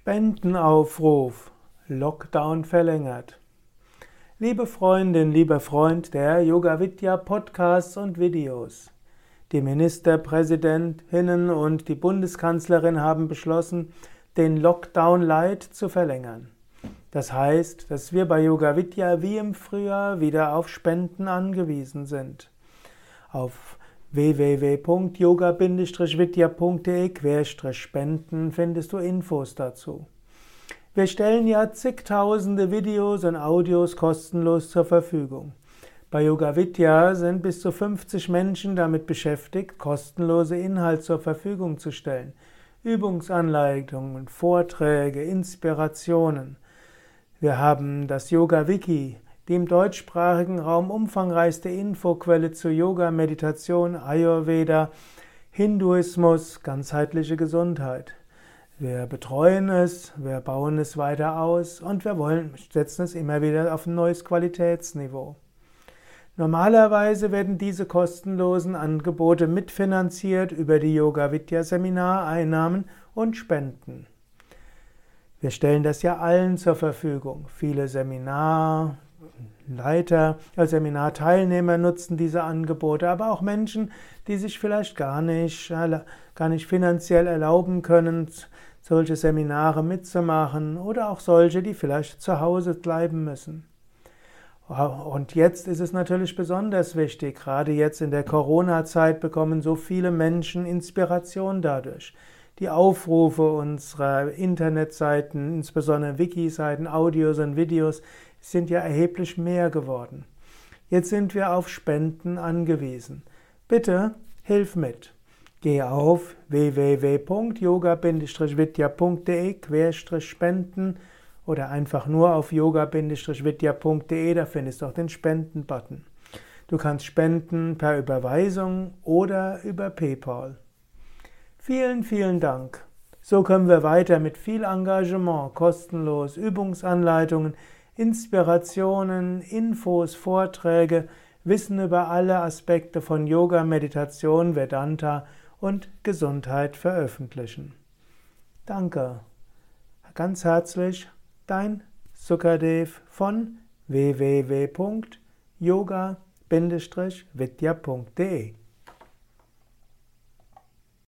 Spendenaufruf. Lockdown verlängert. Liebe Freundin, lieber Freund der Yoga Vidya Podcasts und Videos. Die Ministerpräsidentinnen und die Bundeskanzlerin haben beschlossen, den Lockdown Light zu verlängern. Das heißt, dass wir bei Yoga Vidya wie im Frühjahr wieder auf Spenden angewiesen sind. Auf www.yoga-vidya.de-spenden findest du Infos dazu. Wir stellen ja zigtausende Videos und Audios kostenlos zur Verfügung. Bei Yoga Vidya sind bis zu 50 Menschen damit beschäftigt, kostenlose Inhalte zur Verfügung zu stellen. Übungsanleitungen, Vorträge, Inspirationen. Wir haben das Yoga Wiki, die im deutschsprachigen Raum umfangreichste Infoquelle zu Yoga, Meditation, Ayurveda, Hinduismus, ganzheitliche Gesundheit. Wir betreuen es, wir bauen es weiter aus und wir wollen, setzen es immer wieder auf ein neues Qualitätsniveau. Normalerweise werden diese kostenlosen Angebote mitfinanziert über die Yoga Vidya Seminareinnahmen und Spenden. Wir stellen das ja allen zur Verfügung. Viele Seminar Leiter, Seminarteilnehmer nutzen diese Angebote, aber auch Menschen, die sich vielleicht gar nicht, gar nicht finanziell erlauben können, solche Seminare mitzumachen oder auch solche, die vielleicht zu Hause bleiben müssen. Und jetzt ist es natürlich besonders wichtig, gerade jetzt in der Corona-Zeit bekommen so viele Menschen Inspiration dadurch. Die Aufrufe unserer Internetseiten, insbesondere Wiki-Seiten, Audios und Videos, sind ja erheblich mehr geworden. Jetzt sind wir auf Spenden angewiesen. Bitte hilf mit. Geh auf www.yoga-vidya.de-spenden oder einfach nur auf yoga-vidya.de, da findest du auch den Spenden-Button. Du kannst spenden per Überweisung oder über PayPal. Vielen, vielen Dank. So können wir weiter mit viel Engagement, kostenlos Übungsanleitungen, Inspirationen, Infos, Vorträge, Wissen über alle Aspekte von Yoga, Meditation, Vedanta und Gesundheit veröffentlichen. Danke. Ganz herzlich, dein Sukadev von www.yoga-vidya.de